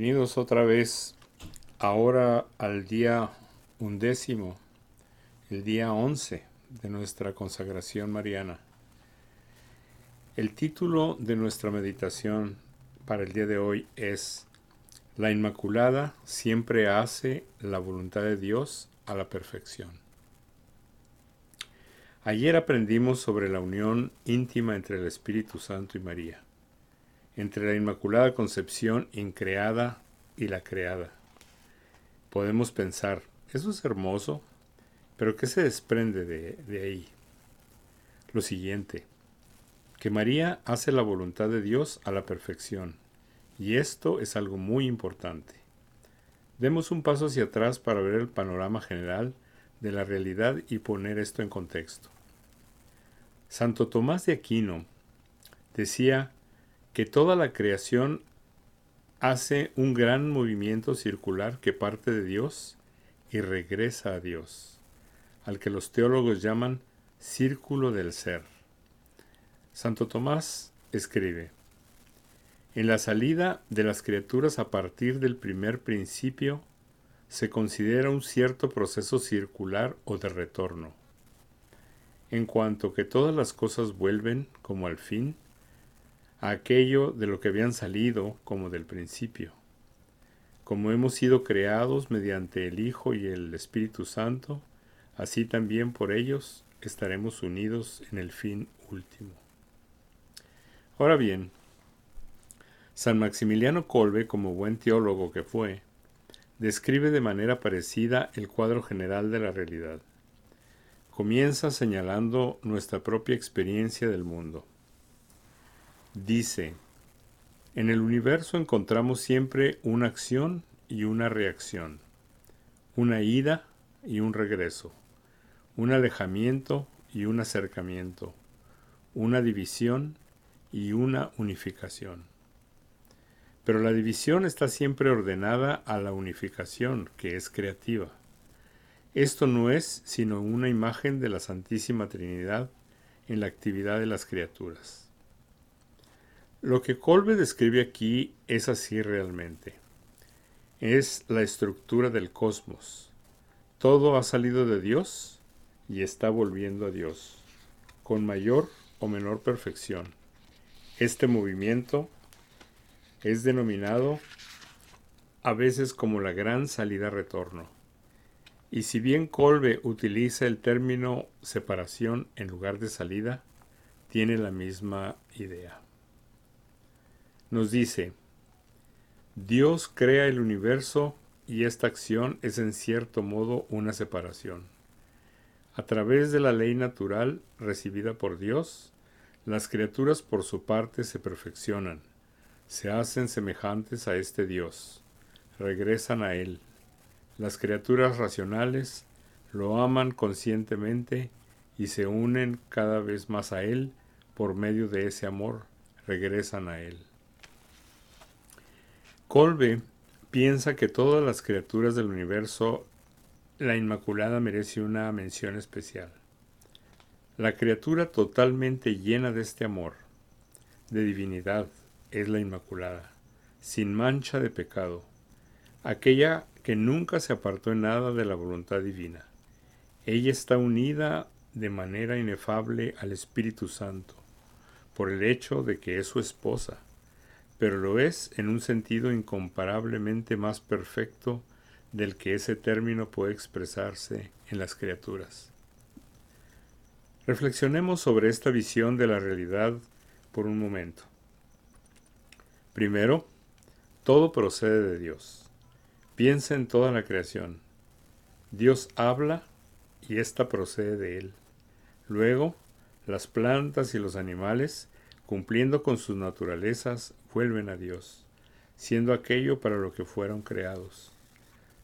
Bienvenidos otra vez ahora al día undécimo, el día once de nuestra consagración mariana. El título de nuestra meditación para el día de hoy es La Inmaculada siempre hace la voluntad de Dios a la perfección. Ayer aprendimos sobre la unión íntima entre el Espíritu Santo y María entre la Inmaculada Concepción increada y la creada. Podemos pensar, eso es hermoso, pero ¿qué se desprende de, de ahí? Lo siguiente, que María hace la voluntad de Dios a la perfección, y esto es algo muy importante. Demos un paso hacia atrás para ver el panorama general de la realidad y poner esto en contexto. Santo Tomás de Aquino decía que toda la creación hace un gran movimiento circular que parte de Dios y regresa a Dios, al que los teólogos llaman círculo del ser. Santo Tomás escribe, en la salida de las criaturas a partir del primer principio se considera un cierto proceso circular o de retorno, en cuanto que todas las cosas vuelven, como al fin, aquello de lo que habían salido como del principio. Como hemos sido creados mediante el Hijo y el Espíritu Santo, así también por ellos estaremos unidos en el fin último. Ahora bien, San Maximiliano Colbe, como buen teólogo que fue, describe de manera parecida el cuadro general de la realidad. Comienza señalando nuestra propia experiencia del mundo. Dice, en el universo encontramos siempre una acción y una reacción, una ida y un regreso, un alejamiento y un acercamiento, una división y una unificación. Pero la división está siempre ordenada a la unificación, que es creativa. Esto no es sino una imagen de la Santísima Trinidad en la actividad de las criaturas. Lo que Colbe describe aquí es así realmente. Es la estructura del cosmos. Todo ha salido de Dios y está volviendo a Dios, con mayor o menor perfección. Este movimiento es denominado a veces como la gran salida-retorno. Y si bien Colbe utiliza el término separación en lugar de salida, tiene la misma idea nos dice, Dios crea el universo y esta acción es en cierto modo una separación. A través de la ley natural recibida por Dios, las criaturas por su parte se perfeccionan, se hacen semejantes a este Dios, regresan a Él. Las criaturas racionales lo aman conscientemente y se unen cada vez más a Él por medio de ese amor, regresan a Él. Colbe piensa que todas las criaturas del universo, la Inmaculada merece una mención especial. La criatura totalmente llena de este amor, de divinidad, es la Inmaculada, sin mancha de pecado, aquella que nunca se apartó en nada de la voluntad divina. Ella está unida de manera inefable al Espíritu Santo, por el hecho de que es su esposa, pero lo es en un sentido incomparablemente más perfecto del que ese término puede expresarse en las criaturas. Reflexionemos sobre esta visión de la realidad por un momento. Primero, todo procede de Dios. Piensa en toda la creación. Dios habla y ésta procede de Él. Luego, las plantas y los animales cumpliendo con sus naturalezas, vuelven a Dios, siendo aquello para lo que fueron creados.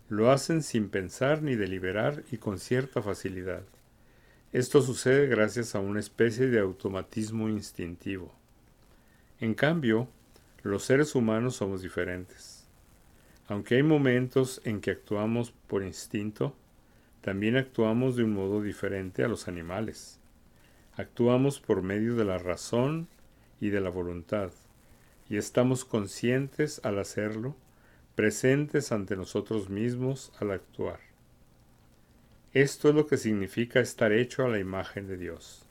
Lo hacen sin pensar ni deliberar y con cierta facilidad. Esto sucede gracias a una especie de automatismo instintivo. En cambio, los seres humanos somos diferentes. Aunque hay momentos en que actuamos por instinto, también actuamos de un modo diferente a los animales. Actuamos por medio de la razón y de la voluntad, y estamos conscientes al hacerlo presentes ante nosotros mismos al actuar. Esto es lo que significa estar hecho a la imagen de Dios.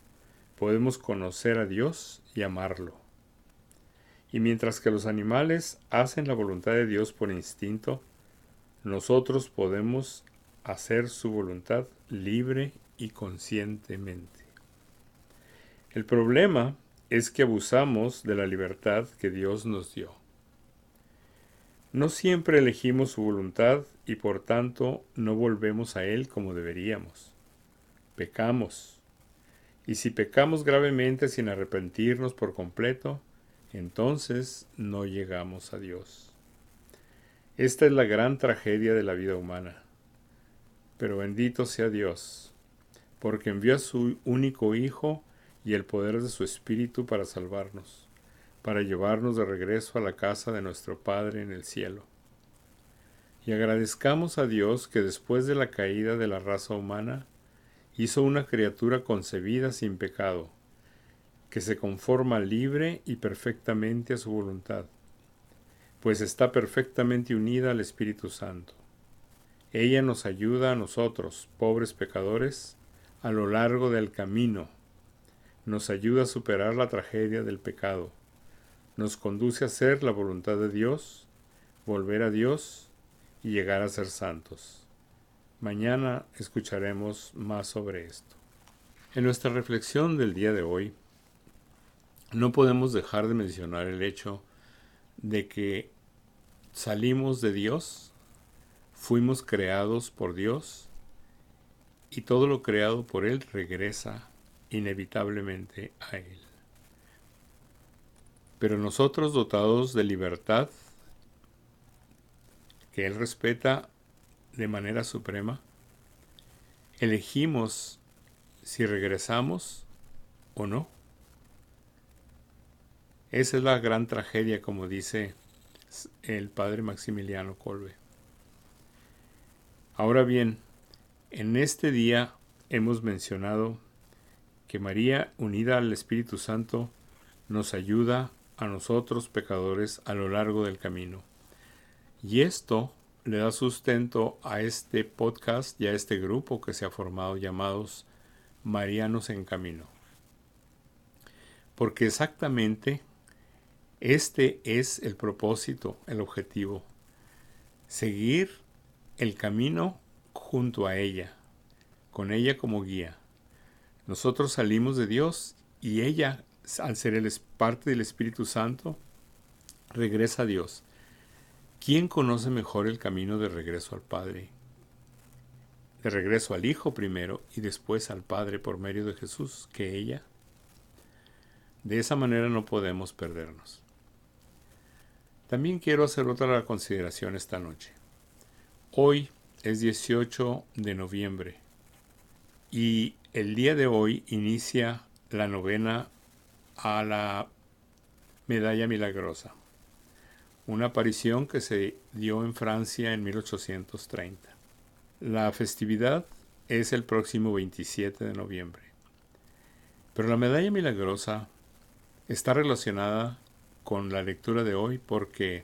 Podemos conocer a Dios y amarlo. Y mientras que los animales hacen la voluntad de Dios por instinto, nosotros podemos hacer su voluntad libre y conscientemente. El problema es que abusamos de la libertad que Dios nos dio. No siempre elegimos su voluntad y por tanto no volvemos a Él como deberíamos. Pecamos. Y si pecamos gravemente sin arrepentirnos por completo, entonces no llegamos a Dios. Esta es la gran tragedia de la vida humana. Pero bendito sea Dios, porque envió a su único Hijo y el poder de su Espíritu para salvarnos, para llevarnos de regreso a la casa de nuestro Padre en el cielo. Y agradezcamos a Dios que después de la caída de la raza humana, hizo una criatura concebida sin pecado, que se conforma libre y perfectamente a su voluntad pues está perfectamente unida al Espíritu Santo. Ella nos ayuda a nosotros, pobres pecadores, a lo largo del camino. Nos ayuda a superar la tragedia del pecado. Nos conduce a hacer la voluntad de Dios, volver a Dios y llegar a ser santos. Mañana escucharemos más sobre esto. En nuestra reflexión del día de hoy, no podemos dejar de mencionar el hecho de que salimos de Dios, fuimos creados por Dios y todo lo creado por Él regresa inevitablemente a Él. Pero nosotros dotados de libertad, que Él respeta de manera suprema, elegimos si regresamos o no. Esa es la gran tragedia, como dice el padre Maximiliano Colbe. Ahora bien, en este día hemos mencionado que María, unida al Espíritu Santo, nos ayuda a nosotros pecadores a lo largo del camino. Y esto le da sustento a este podcast y a este grupo que se ha formado llamados Marianos en Camino. Porque exactamente este es el propósito, el objetivo. Seguir el camino junto a ella, con ella como guía. Nosotros salimos de Dios y ella, al ser parte del Espíritu Santo, regresa a Dios. ¿Quién conoce mejor el camino de regreso al Padre? De regreso al Hijo primero y después al Padre por medio de Jesús que ella. De esa manera no podemos perdernos. También quiero hacer otra consideración esta noche. Hoy es 18 de noviembre y el día de hoy inicia la novena a la medalla milagrosa, una aparición que se dio en Francia en 1830. La festividad es el próximo 27 de noviembre. Pero la medalla milagrosa está relacionada con la lectura de hoy porque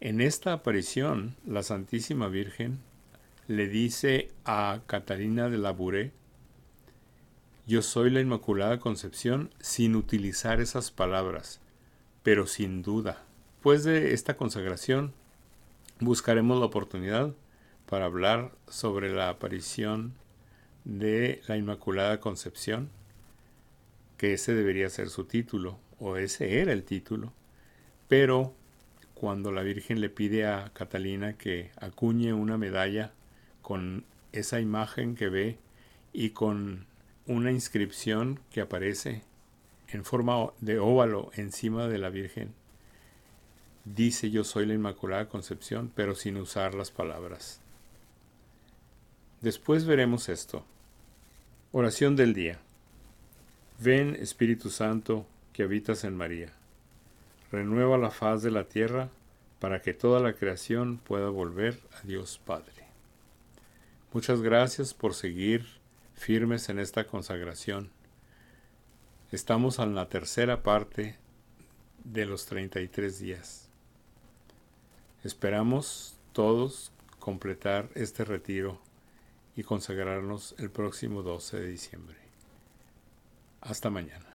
en esta aparición la Santísima Virgen le dice a Catalina de Labouré, yo soy la Inmaculada Concepción sin utilizar esas palabras, pero sin duda. Después de esta consagración buscaremos la oportunidad para hablar sobre la aparición de la Inmaculada Concepción, que ese debería ser su título, o ese era el título, pero cuando la Virgen le pide a Catalina que acuñe una medalla con esa imagen que ve y con una inscripción que aparece en forma de óvalo encima de la Virgen, dice yo soy la Inmaculada Concepción, pero sin usar las palabras. Después veremos esto. Oración del día. Ven Espíritu Santo, que habitas en María. Renueva la faz de la tierra para que toda la creación pueda volver a Dios Padre. Muchas gracias por seguir firmes en esta consagración. Estamos en la tercera parte de los 33 días. Esperamos todos completar este retiro y consagrarnos el próximo 12 de diciembre. Hasta mañana.